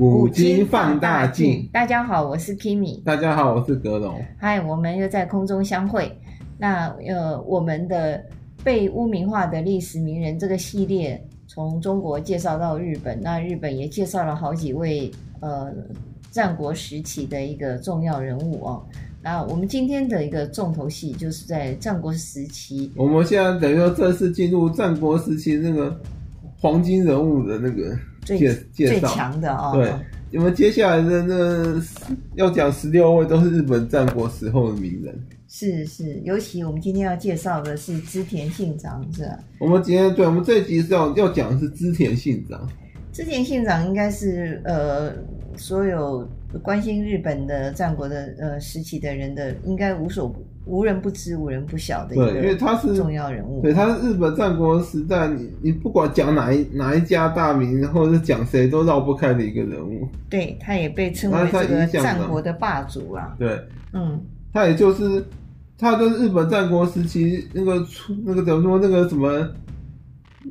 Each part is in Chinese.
五金放大镜，大家好，我是 Kimi。大家好，我是格龙。嗨，我们又在空中相会。那呃，我们的被污名化的历史名人这个系列，从中国介绍到日本，那日本也介绍了好几位呃战国时期的一个重要人物哦。那我们今天的一个重头戏，就是在战国时期。我们现在等于说正式进入战国时期那个黄金人物的那个。最介介绍最强的啊、哦！对，我们接下来的那要讲十六位都是日本战国时候的名人。是是，尤其我们今天要介绍的是织田信长，是吧？我们今天对，我们这一集是要要讲的是织田信长。织田信长应该是呃，所有关心日本的战国的呃时期的人的，应该无所不。无人不知、无人不晓的一个，对，因为他是重要人物。对，他是日本战国时代，你你不管讲哪一哪一家大名，或者是讲谁，都绕不开的一个人物。对，他也被称为这个战国的霸主啊。对，嗯，他也就是他跟日本战国时期那个出那个怎么说那个什么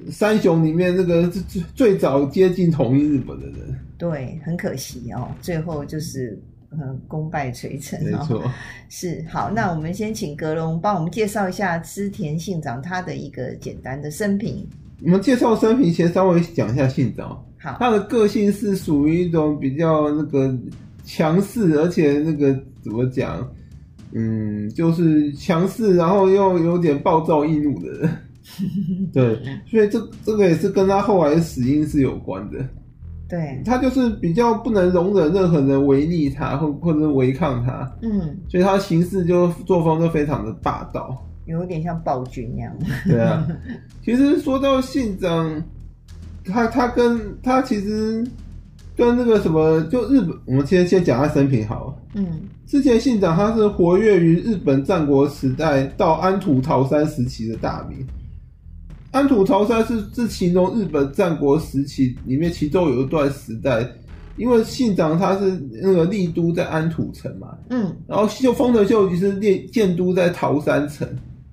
三雄里面那个最最早接近统一日本的人。对，很可惜哦，最后就是。嗯，功败垂成，没错，是好。那我们先请格隆帮我们介绍一下织田信长他的一个简单的生平。我们介绍生平前稍微讲一下信长。好，他的个性是属于一种比较那个强势，而且那个怎么讲？嗯，就是强势，然后又有点暴躁易怒的人。对，所以这这个也是跟他后来的死因是有关的。对，他就是比较不能容忍任何人违逆他，或或者违抗他，嗯，所以他行事就作风就非常的霸道，有点像暴君那样。对啊，其实说到信长，他他跟他其实跟那个什么，就日本，我们先先讲他生平好了。嗯，之前信长他是活跃于日本战国时代到安土桃山时期的大名。安土桃山是是形容日本战国时期里面，其中有一段时代，因为信长他是那个立都在安土城嘛，嗯，然后秀丰臣秀吉是建建都在桃山城。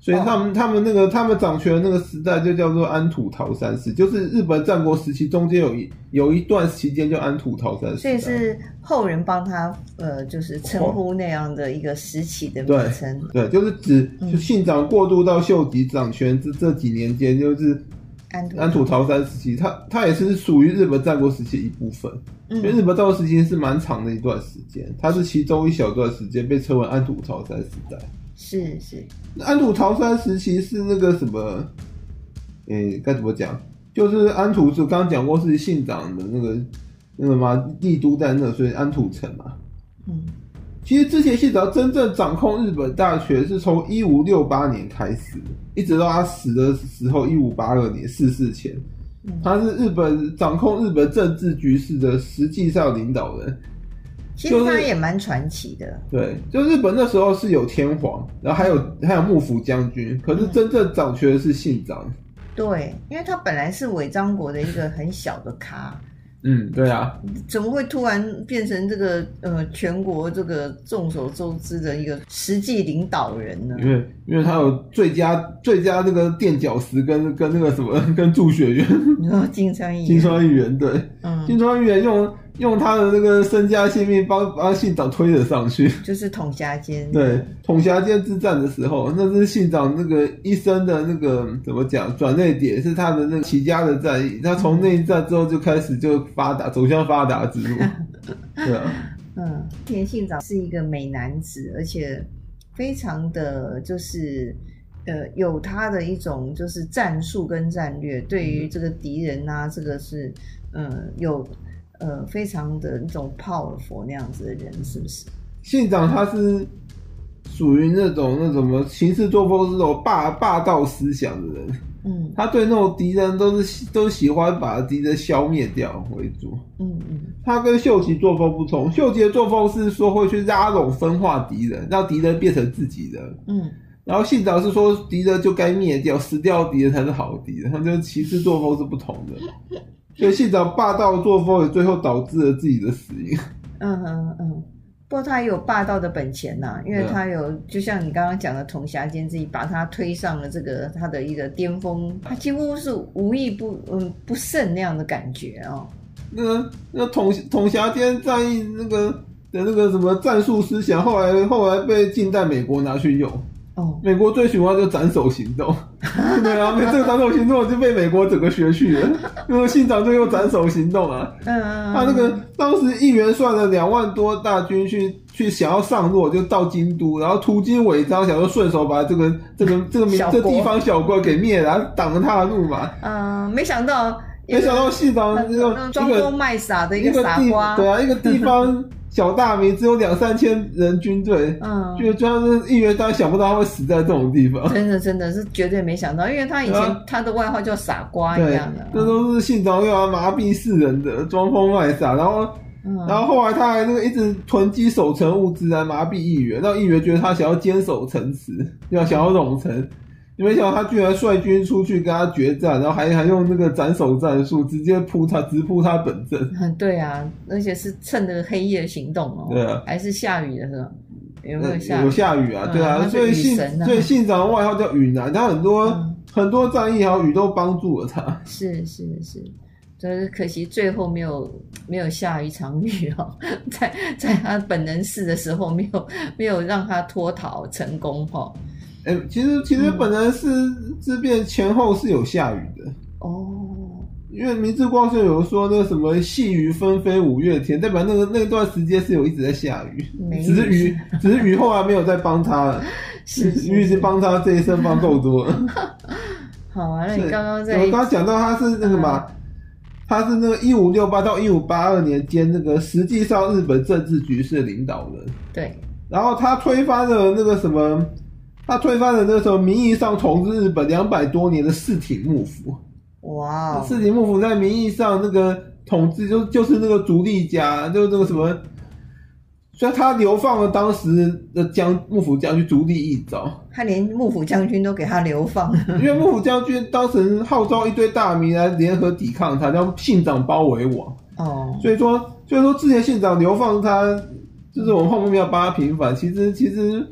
所以他们、哦、他们那个他们掌权的那个时代就叫做安土桃山时，就是日本战国时期中间有一有一段期间叫安土桃山时。所以是后人帮他呃，就是称呼那样的一个时期的名称。对，对，就是指就信长过渡到秀吉掌权这这几年间，就是安土安土桃山时期，他他也是属于日本战国时期一部分。嗯，因为日本战国时期是蛮长的一段时间，它是其中一小段时间被称为安土桃山时代。是是，安土桃山时期是那个什么，诶、欸，该怎么讲？就是安土就刚刚讲过是信长的那个那个嘛，帝都在那，所以安土城嘛。嗯，其实之前信长真正掌控日本大权是从一五六八年开始，一直到他死的时候一五八二年逝世前，他是日本掌控日本政治局势的实际上领导人。其实他也蛮传奇的，对，就日本那时候是有天皇，然后还有还有幕府将军，可是真正掌权的是信长。嗯。对，因为他本来是尾张国的一个很小的咖。嗯，对啊，怎么会突然变成这个呃全国这个众所周知的一个实际领导人呢？因为因为他有最佳最佳那个垫脚石跟跟那个什么跟助学员，你说金川议员，金川议员对，嗯，金川议员用。用他的那个身家性命帮帮信长推了上去，就是统辖间。对，统辖间之战的时候，那是信长那个一生的那个怎么讲转捩点，是他的那个起家的战役。他从那一战之后就开始就发达，走向发达之路。对啊，嗯，田信长是一个美男子，而且非常的就是呃有他的一种就是战术跟战略，对于这个敌人啊，这个是嗯有。呃，非常的那种 powerful 那样子的人，是不是？信长他是属于那种那什么行事作风是那种霸霸道思想的人，嗯，他对那种敌人都是都喜欢把敌人消灭掉为主，嗯嗯，他跟秀吉作风不同，秀吉的作风是说会去拉拢分化敌人，让敌人变成自己人，嗯，然后信长是说敌人就该灭掉，死掉敌人才是好敌人，他们就行事作风是不同的。所以信长霸道作风也最后导致了自己的死因。嗯嗯嗯，不过他也有霸道的本钱呐、啊，因为他有，就像你刚刚讲的统辖间自己把他推上了这个他的一个巅峰，他几乎是无一不嗯不胜那样的感觉哦。那那个统统辖间战役那个的那个什么战术思想，后来后来被近代美国拿去用。哦，美国最喜欢就斩首行动，对啊，这个斩首行动就被美国整个学去了，那个信长就用斩首行动啊。嗯，他那个当时议员率了两万多大军去去想要上洛，就到京都，然后途经尾张，想说顺手把这个这个这个名这地方小国给灭了，挡了他的路嘛。嗯，没想到，没想到信长这个装疯卖傻的一个傻瓜，对啊，一个地方。小大名只有两三千人军队，嗯，就就算是义元，他想不到他会死在这种地方。真的，真的是绝对没想到，因为他以前、啊、他的外号叫傻瓜一样的，这都是信长用来麻痹世人的，装疯卖傻。然后，嗯、然后后来他还那个一直囤积守城物资来麻痹议员，让议员觉得他想要坚守城池，要想要笼城。嗯你没想到他居然率军出去跟他决战，然后还还用那个斩首战术，直接扑他，直扑他本阵。嗯，对啊，而且是趁着黑夜行动哦。对啊，还是下雨的时候？有没有下雨？有下雨啊，对啊。嗯、所以信，所以信长的外号叫雨男，他很多、嗯、很多战役还有雨都帮助了他。是是是，就是可惜最后没有没有下一场雨哦，在在他本能寺的时候没有没有让他脱逃成功哈。哎、欸，其实其实本来是之变前后是有下雨的哦，因为明治光秀有说那个什么细雨纷飞五月天，代表那个那段时间是有一直在下雨，只是雨只是雨后来没有再帮他了，是雨已经帮他这一生帮够多了。好啊，那你刚刚在我刚刚讲到他是那个嘛，嗯、他是那个一五六八到一五八二年间那个实际上日本政治局势的领导人，对，然后他推翻了那个什么。他推翻了那时候名义上统治日本两百多年的四町幕府。哇！室町幕府在名义上那个统治就就是那个足利家，就是那个什么，所以他流放了当时的将幕府将军足利义昭。他连幕府将军都给他流放，因为幕府将军当时号召一堆大名来联合抵抗他，叫信长包围我。哦，所以说，所以说之前信长流放他，就是我们后面要帮他平反。其实，其实。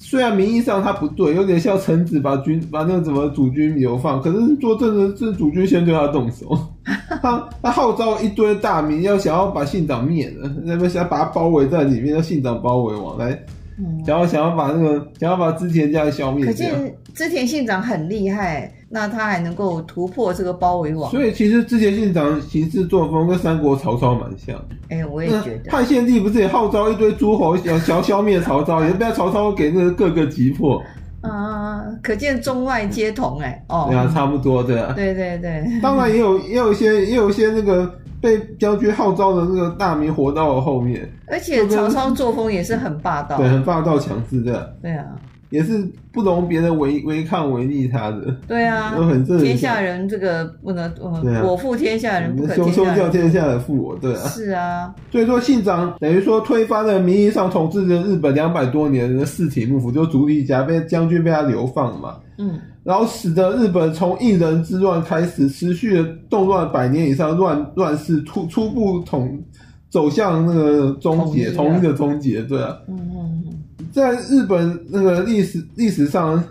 虽然名义上他不对，有点像臣子把军把那个什么主君流放，可是做正的是主君先对他动手，他他号召一堆大名要想要把信长灭了，那边想要把他包围在里面，让信长包围网来，想要想要把那个想要把织田家消灭。可见织田信长很厉害。那他还能够突破这个包围网，所以其实之前信长行事作风跟三国曹操蛮像。哎、欸，我也觉得。汉献帝不是也号召一堆诸侯想想消灭曹操，也被曹操给那个各个击破。啊、呃，可见中外皆同哎。哦，对啊，差不多对啊。对对对。当然也有也有一些也有一些那个被将军号召的那个大名活到了后面。而且曹操作风也是很霸道。对，很霸道强势的。对啊。也是不容别人违违抗违逆他的，对啊，都很正。天下人这个不能，啊、我负天下人不可天下人，休休叫天下人负我，对啊，是啊。所以说信长等于说推翻了名义上统治着日本两百多年的四体幕府，就足利家被将军被他流放嘛，嗯，然后使得日本从一人之乱开始持续的动乱百年以上，乱乱世初初步统走向那个终结，统一的终结，对啊，嗯嗯。在日本那个历史历史上，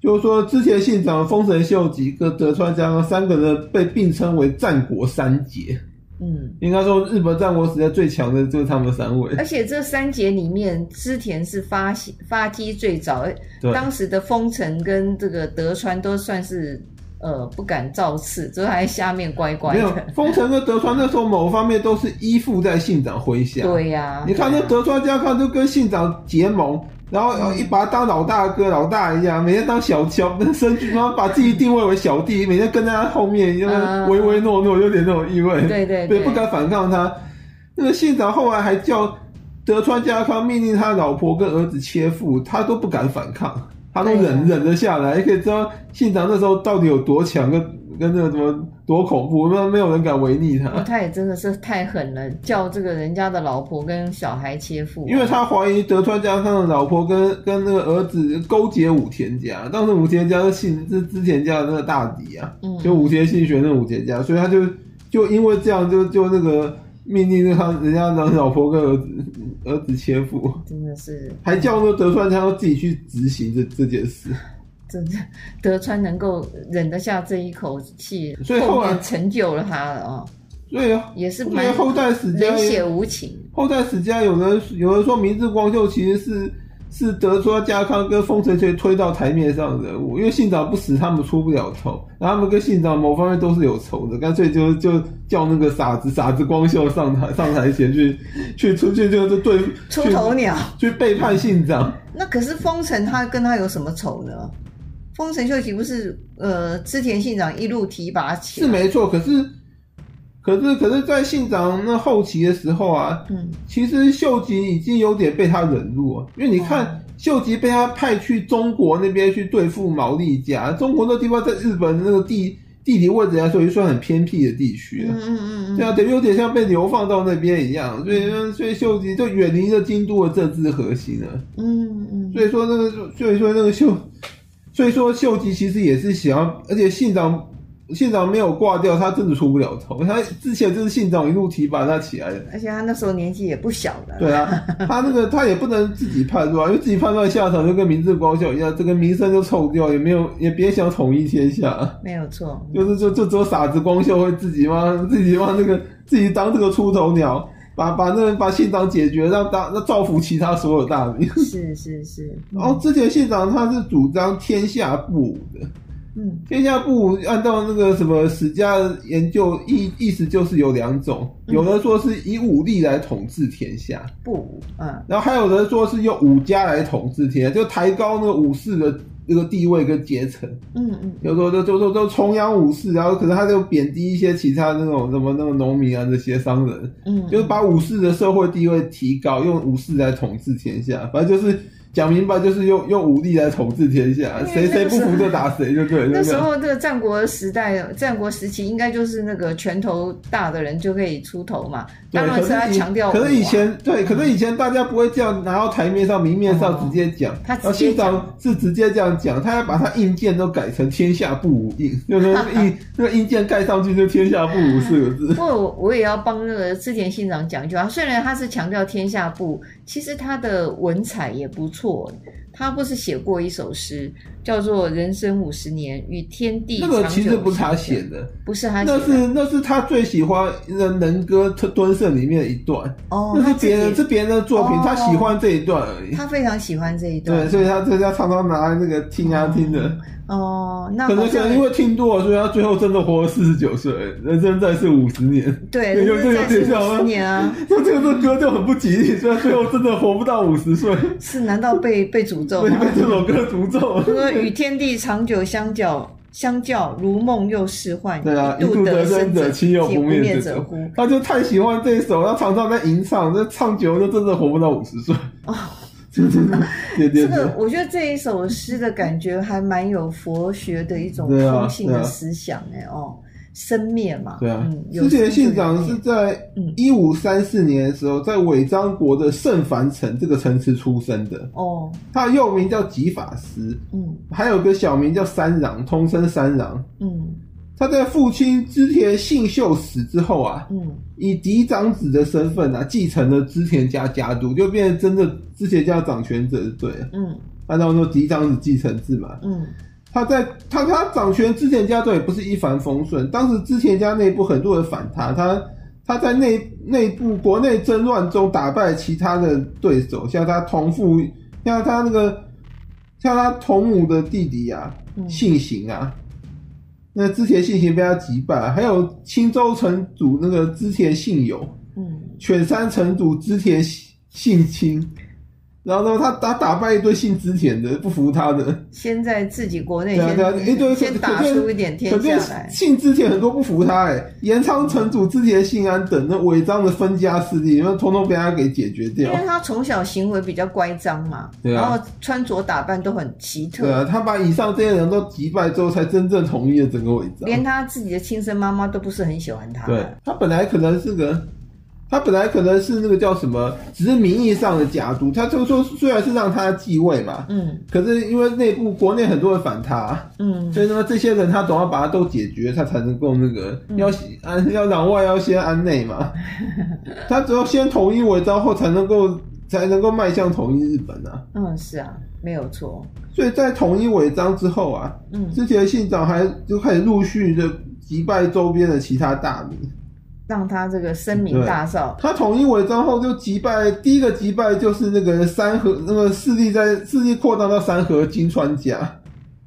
就是说之前信长、丰臣秀吉跟德川家康三个人被并称为战国三杰。嗯，应该说日本战国时代最强的就是他们三位。而且这三杰里面，织田是发发迹最早，对当时的丰臣跟这个德川都算是。呃，不敢造次，就还下面乖乖的。没有，丰臣跟德川那时候某方面都是依附在信长麾下。对呀、啊，你看那德川家康就跟信长结盟，然后一把他当老大哥、嗯、老大一样，每天当小小生駒，然后把自己定位为小弟，每天跟在他后面，因为唯唯诺诺，有点那种意味。对对对，不敢反抗他。那个信长后来还叫德川家康命令他老婆跟儿子切腹，他都不敢反抗。他都忍忍得下来，也可以知道信长那时候到底有多强，跟跟那个什么多恐怖，那没有人敢违逆他。他也真的是太狠了，叫这个人家的老婆跟小孩切腹。因为他怀疑德川家康的老婆跟跟那个儿子勾结武田家，当时武田家是信是之田家的那个大敌啊，嗯，就武田信玄那武田家，所以他就就因为这样就就那个。命令他人家的老婆跟儿子儿子切腹，真的是还叫那德川他要自己去执行这这件事。真的，德川能够忍得下这一口气，所以后来成就了他了哦。对啊，也是因为后代史家冷血无情。后代史家有人有人说明智光秀其实是是德川家康跟丰臣秀推到台面上的人物，因为信长不死，他们出不了头，然后他们跟信长某方面都是有仇的，干脆就就叫那个傻子傻子光秀上台上台前去去出去就是对出头鸟去，去背叛信长。那可是丰臣他跟他有什么仇呢？丰臣秀吉不是呃织田信长一路提拔起来是没错，可是。可是，可是在信长那后期的时候啊，嗯，其实秀吉已经有点被他惹怒了，因为你看秀吉被他派去中国那边去对付毛利家，中国那地方在日本那个地地理位置来说，也算很偏僻的地区了，嗯嗯嗯，对啊，等于有点像被流放到那边一样，所以所以秀吉就远离了京都的政治核心了，嗯嗯，所以说那个，所以说那个秀，所以说秀吉其实也是想要，而且信长。信长没有挂掉，他真的出不了头。他之前就是信长一路提拔他起来的，而且他那时候年纪也不小了。对啊，他那个他也不能自己判断，因为自己判断下场就跟明治光秀一样，这个名声就臭掉，也没有也别想统一天下。没有错，就是就就只有傻子光秀会自己帮自己帮那个自己当这个出头鸟，把把那个把信长解决，让大那造福其他所有大名。是是是。然后之前信长他是主张天下不武的。嗯，天下布武按照那个什么史家研究意意思就是有两种，有的说是以武力来统治天下，不武，嗯，然后还有的说是用武家来统治天下，就抬高那个武士的那个地位跟阶层，嗯嗯，有时候就就说都崇仰武士，然后可能他就贬低一些其他那种什么那个农民啊这些商人，嗯，就是把武士的社会地位提高，用武士来统治天下，反正就是。讲明白就是用用武力来统治天下，谁谁不服就打谁，就对。那时候这个战国时代、战国时期，应该就是那个拳头大的人就可以出头嘛。当然是他强调。可是以前对，可是以前大家不会这样拿到台面上、明面上直接讲。他信长是直接这样讲，他要把他印鉴都改成“天下不武 印”，就是印那个印鉴盖上去就“天下不武”四个字。不过我我也要帮那个织田信长讲一句话，虽然他是强调天下布，其实他的文采也不错。他不是写过一首诗，叫做《人生五十年与天地》。那个其实不是他写的，不是他写的，那是那是他最喜欢的《能歌敦盛》里面的一段。哦，那是别人是别人的作品，哦，他喜欢这一段而已。他非常喜欢这一段，对，所以他这他常常拿来那个听啊听的。嗯哦，那可能可能因为听多了，所以他最后真的活了四十九岁，人生在世五十年。对，有这个点像吗？年啊，那这个歌就很不吉利，所以最后真的活不到五十岁。是？难道被被诅咒吗？被这首歌诅咒。说与天地长久相较，相较如梦又似幻。对啊，一度得生者，岂有不灭者乎？他就太喜欢这一首，他常常在吟唱，这唱久了就真的活不到五十岁。哦这个我觉得这一首诗的感觉还蛮有佛学的一种空性的思想哎、啊啊、哦，生灭嘛。对啊，织田信长是在一五三四年的时候，在尾张国的圣凡城这个城池出生的。哦。他的幼名叫吉法师，嗯，还有个小名叫三郎，通称三郎，嗯。他在父亲织田信秀死之后啊，嗯，以嫡长子的身份啊，继承了织田家家督，就变成真的织田家掌权者，对，嗯，按照说嫡长子继承制嘛，嗯，他在他他掌权织田家督也不是一帆风顺，当时织田家内部很多人反他，他他在内内部国内争乱中打败其他的对手，像他同父，像他那个像他同母的弟弟啊，信行啊。那织田信行被他击败，还有青州城主那个织田信友，嗯，犬山城主织田信清。然后呢，他打打败一堆姓织田的，不服他的，先在自己国内先一堆先打出一点天下来。姓织田很多不服他，哎，延昌城主织田信安等那违章的分家势力，然后通通被他给解决掉。因为他从小行为比较乖张嘛，对啊，然后穿着打扮都很奇特。对啊，他把以上这些人都击败之后，才真正统一了整个违章。连他自己的亲生妈妈都不是很喜欢他。对，他本来可能是个。他本来可能是那个叫什么，只是名义上的家督。他就说，虽然是让他继位嘛，嗯，可是因为内部国内很多人反他，嗯，所以说这些人他总要把他都解决，他才能够那个要安要攘外要先安内嘛。他只要先统一尾张后，才能够才能够迈向统一日本啊。嗯，是啊，没有错。所以在统一尾张之后啊，嗯，之前信长还就开始陆续的击败周边的其他大名。让他这个声名大噪。他统一尾张后就击败第一个击败就是那个三河那个势力在势力扩大到三河金川家。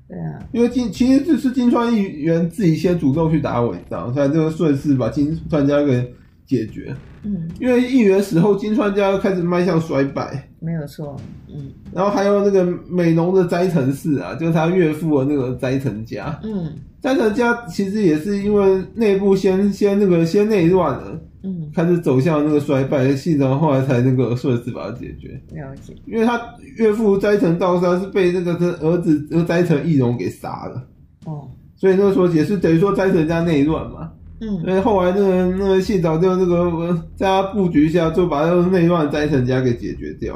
对啊，因为金其实是金川议员自己先主动去打尾张，所以这个顺势把金川家给解决。嗯，因为议员死后，金川家开始迈向衰败。没有错。嗯，然后还有那个美浓的斋藤氏啊，就是他岳父的那个斋藤家。嗯，斋藤家其实也是因为内部先先那个先内乱了。嗯，开始走向那个衰败，信长后来才那个顺势把它解决。了解，因为他岳父斋藤道三是被那个他儿子那个斋藤义龙给杀了。哦，所以那个时候也是等于说斋藤家内乱嘛。嗯，所以后来那个那个信长就那个在他布局下，就把那个内乱斋藤家给解决掉。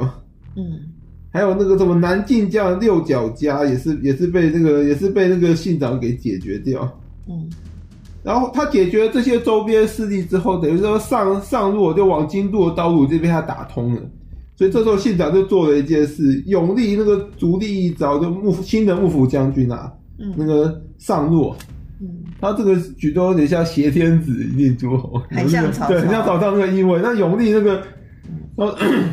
嗯，还有那个什么南近江六角家也是也是被那个也是被那个信长给解决掉。嗯。然后他解决了这些周边势力之后，等于说上上路就往京都的道路就被他打通了。所以这时候信长就做了一件事，永历那个足利一招，就幕府新的幕府将军啊，嗯，那个上洛，嗯，他这个举动有点像挟天子以令诸侯，很像曹操，对，很像曹操那个意味。那永历那个，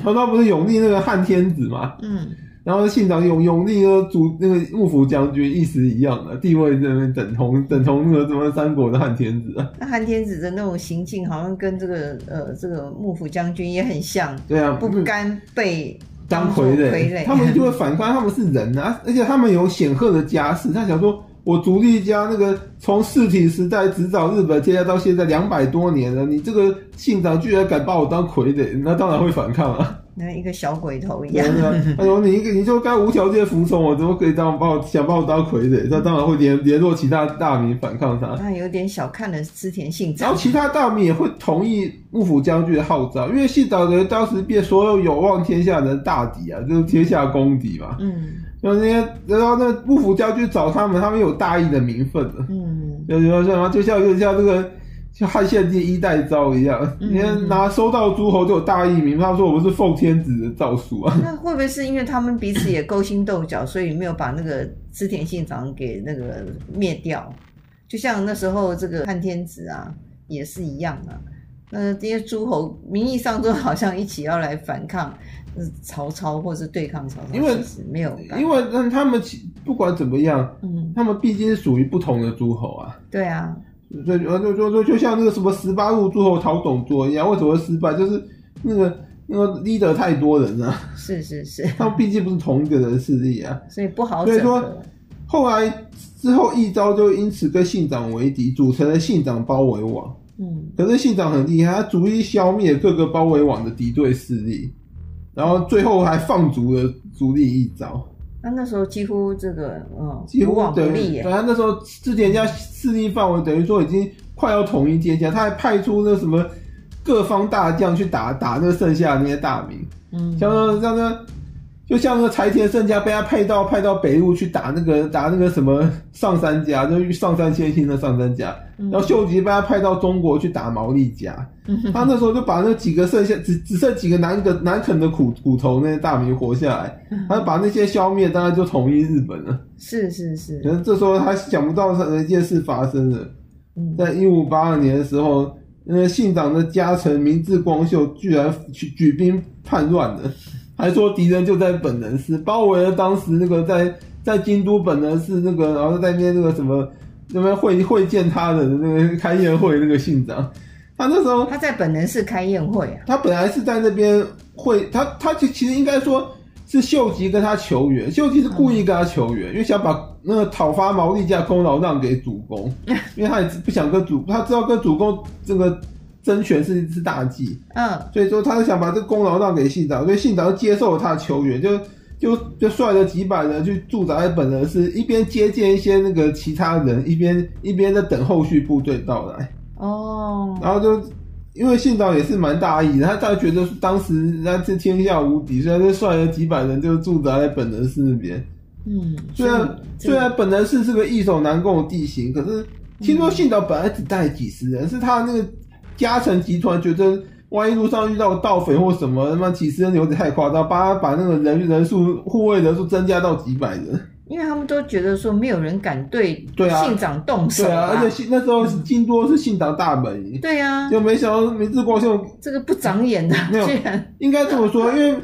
曹操 不是永历那个汉天子嘛，嗯。然后信长永永历那个主那个幕府将军，意思一样的地位，那边等同等同那个什么三国的汉天子啊。那汉天子的那种行径，好像跟这个呃这个幕府将军也很像。对啊，不甘被当傀儡，他们就会反观，他们是人啊，而且他们有显赫的家世。他想说，我足利家那个从四体时代执掌日本天下到现在两百多年了，你这个信长居然敢把我当傀儡，那当然会反抗啊。那一个小鬼头一样，他说你一个你就该无条件服从我，怎么可以当把我想把我当傀儡？那当然会联联络其他大名反抗他。那有点小看了织田信长。然后其他大名也会同意幕府将军的号召，因为信长人当时变所有有望天下的大敌啊，就是天下公敌嘛。嗯，然后那些然后那幕府将军找他们，他们有大义的名分的。嗯，就就像就像就像这个。像汉献帝一代诏一样，你看拿收到诸侯就有大义名，他说我们是奉天子的诏书啊。那会不会是因为他们彼此也勾心斗角，所以没有把那个织田信长给那个灭掉？就像那时候这个汉天子啊，也是一样啊。那这些诸侯名义上都好像一起要来反抗曹操，或者是对抗曹操，因为没有，因为那他们不管怎么样，嗯，他们毕竟是属于不同的诸侯啊。对啊。所以，就就就就像那个什么十八路诸侯讨董卓一样，为什么会失败？就是那个那个 leader 太多人了。是是是，他们毕竟不是同一个人势力啊，所以不好。所以说，后来之后一招就因此跟信长为敌，组成了信长包围网。嗯，可是信长很厉害，他逐一消灭各个包围网的敌对势力，然后最后还放逐了足利一招。那那时候几乎这个，嗯，几乎等于，反正那时候之前家势力范围等于说已经快要统一天下，他还派出那什么各方大将去打打那个剩下的那些大名，嗯，像那像那。就像那个柴田胜家被他派到派到北陆去打那个打那个什么上三家，就上杉谦信的上三家，然后秀吉被他派到中国去打毛利家，他那时候就把那几个剩下只只剩几个难的难啃的苦骨头那些大名活下来，他把那些消灭，当然就统一日本了。是是是。可是这时候他想不到有一件事发生了，在一五八二年的时候，那个信长的家臣明智光秀居然举举兵叛乱了。还说敌人就在本能寺，包围了当时那个在在京都本能寺那个，然后在那边那个什么那边会会见他的那个开宴会那个信长，他那时候他在本能寺开宴会啊，他本来是在那边会他他其其实应该说是秀吉跟他求援，秀吉是故意跟他求援，嗯、因为想把那个讨伐毛利家功劳让给主公，因为他也不想跟主，他知道跟主公这个。争权是是大忌，嗯，所以说他就想把这个功劳让给信长，所以信长就接受了他的求援，就就就率了几百人去驻扎在本能寺，一边接见一些那个其他人，一边一边在等后续部队到来。哦，然后就因为信长也是蛮大意的，他他觉得当时那是天下无敌，所以就率了几百人就驻扎在本能寺那边。嗯，虽然虽然本能寺是个易守难攻的地形，可是听说信长本来只带几十人，是他那个。家臣集团觉得，万一路上遇到盗匪或什么，他妈几十人有点太夸张，把他把那个人人数护卫人数增加到几百人。因为他们都觉得说没有人敢对对啊信长动手对啊，而且那时候京都是信长大本营，对啊，就没想到明治光秀这个不长眼的，没有应该这么说，因为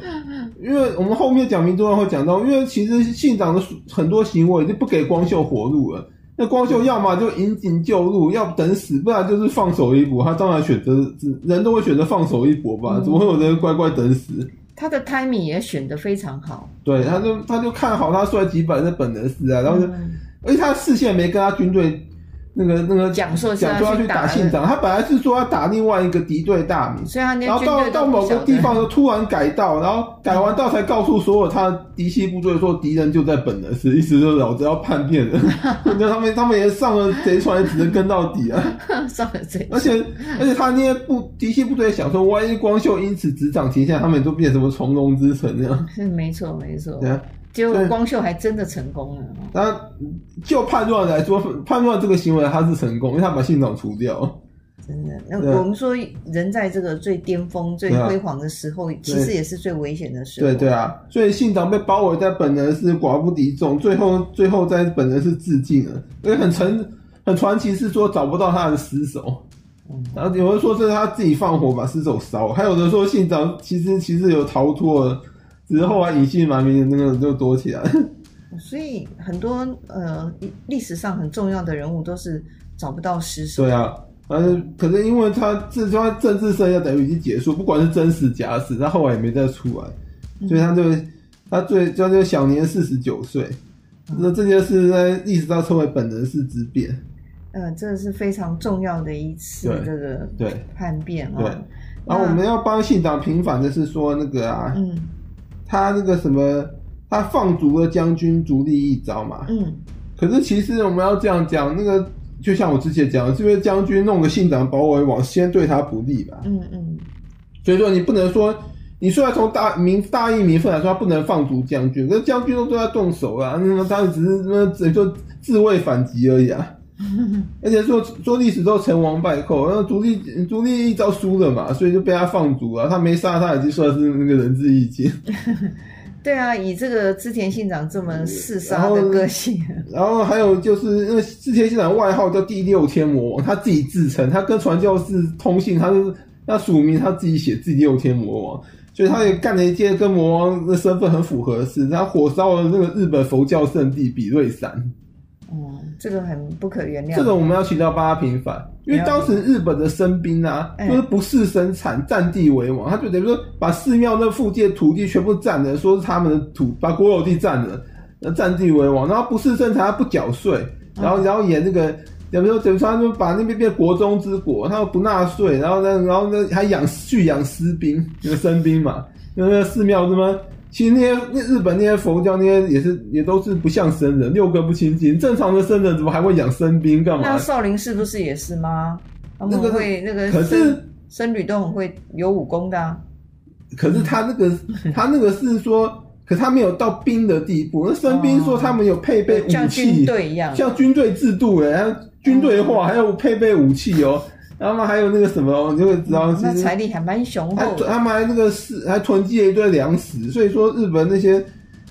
因为我们后面讲明治光会讲到，因为其实信长的很多行为就不给光秀活路了。那光秀要么就引颈就戮，要等死，不然就是放手一搏。他当然选择，人都会选择放手一搏吧？怎么会有人乖乖等死？他的 timing 也选得非常好。对，他就他就看好他帅几百的本能死啊，然后就，嗯、而且他视线没跟他军队。那个那个讲说讲说要去打信长，他本来是说要打另外一个敌对大名，然后到到某个地方就突然改道，然后改完道才告诉所有他嫡系部队说敌人就在本能寺，意思就是老子要叛变了。那他们他们也上了贼船，也只能跟到底啊。上了贼，而且而且他那些部嫡系部队想说，万一光秀因此执掌天下，他们也都变什么从龙之臣那样。是 没错没错。对啊。结果光秀还真的成功了。那就判断来说，判断这个行为他是成功，因为他把信长除掉。真的，那我们说人在这个最巅峰、最辉煌的时候，其实也是最危险的时候。对对啊，所以信长被包围在本能是，寡不敌众，最后最后在本能是自尽了。因为很传很传奇是说找不到他的尸首，然后有人说是他自己放火把尸首烧，还有的说信长其实其实有逃脱了。之后啊，隐姓埋名的那个就多起来。所以很多呃历史上很重要的人物都是找不到尸首。对啊，反正可是因为他这他政治生涯等于已经结束，不管是真实假死，他后来也没再出来，嗯、所以他就他最他就享年四十九岁。那、嗯、这件事在历史上称为本能寺之变。呃，这是非常重要的一次这个对叛变啊。对，然后我们要帮信长平反的是说那个啊，嗯。他那个什么，他放逐了将军逐利一招嘛。嗯。可是其实我们要这样讲，那个就像我之前讲的，这位将军弄个信长包围网，先对他不利吧。嗯嗯。所以说你不能说，你虽然从大名大义名分来说，他不能放逐将军，可是将军都对他动手了，那么他只是什么只说自卫反击而已啊。而且做做历史都成王败寇，然后足利足利义昭输了嘛，所以就被他放逐了。他没杀他，已经算是那个仁至义尽。对啊，以这个织田信长这么嗜杀的个性，然后，还有就是那个织田信长外号叫第六天魔王，他自己自称，他跟传教士通信，他是他署名他自己写第六天魔王，所以他也干了一件跟魔王的身份很符合的事，他火烧了那个日本佛教圣地比瑞山。嗯，这个很不可原谅。这个我们要提到八平反，因为当时日本的生兵啊，就是不事生产，占地为王，他就等于说把寺庙那附近土地全部占了，说是他们的土，把国有地占了，占地为王，然后不事生产，他不缴税，然后然后演那个，等于说等于说他就把那边变国中之国，他又不纳税，然后呢，然后呢还养蓄养私兵，那个生兵嘛，那个寺庙什么。其实那些那日本那些佛教那些也是也都是不像僧人，六根不清净。正常的僧人怎么还会养僧兵干嘛？那少林寺不是也是吗？他们会那个，可是僧侣都很会有武功的啊。可是他那个他那个是说，可他没有到兵的地步。那僧兵说他们有配备武器，像军队一样，像军队制度诶，军队化还有配备武器哦。他们还有那个什么，你就会知道，那财力还蛮雄厚。他们还那个是还囤积了一堆粮食，所以说日本那些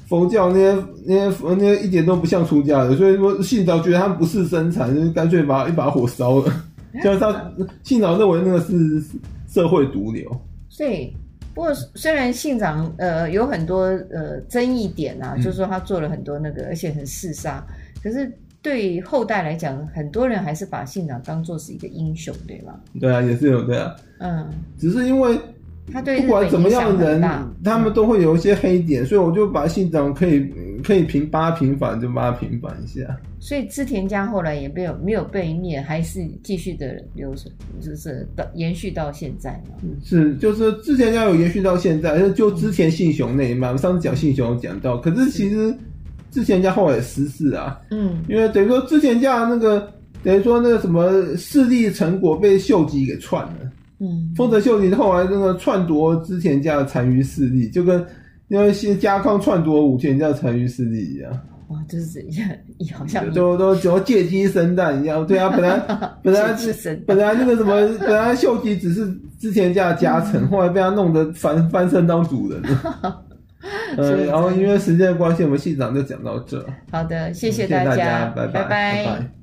佛教那些那些那些一点都不像出家的，所以说信长觉得他们不是生产，就干脆把一把火烧了。像他信长认为那个是社会毒瘤。所以，不过虽然信长呃有很多呃争议点啊，就是说他做了很多那个，而且很嗜杀，可是。对后代来讲，很多人还是把信长当做是一个英雄，对吗？对啊，也是有对啊。嗯，只是因为他对不管怎么样的人，他们都会有一些黑点，嗯、所以我就把信长可以可以平八平反，就八平反一下。所以织田家后来也没有没有被灭，还是继续的留存，就是到延续到现在嘛。是，就是织田家有延续到现在，就织田信雄那一脉，上次讲信雄有讲到，可是其实。织田家后来也失势啊，嗯，因为等于说之前家那个等于说那个什么势力成果被秀吉给篡了，嗯，丰臣秀吉后来那个篡夺之前家的残余势力，就跟因为新家康篡夺武田家的残余势力一样，哇，就是这样，好像都都都借鸡生蛋一样，对啊，本来 本来是本来那个什么，本来秀吉只是之前家的家臣，嗯、后来被他弄得翻翻身当主人了。嗯，然后因为时间的关系，我们系长就讲到这。好的，谢谢大家，大家，拜拜。拜拜。